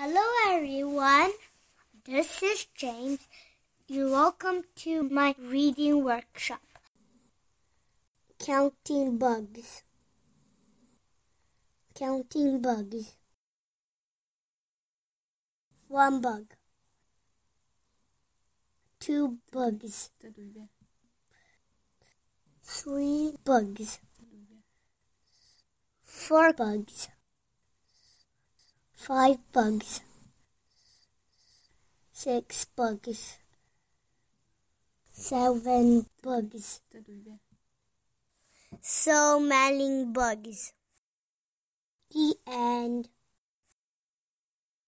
Hello, everyone. This is James. You're welcome to my reading workshop. Counting bugs. Counting bugs. One bug. Two bugs. Three bugs. Four bugs. Five bugs. Six bugs. Seven bugs. So many bugs. The end.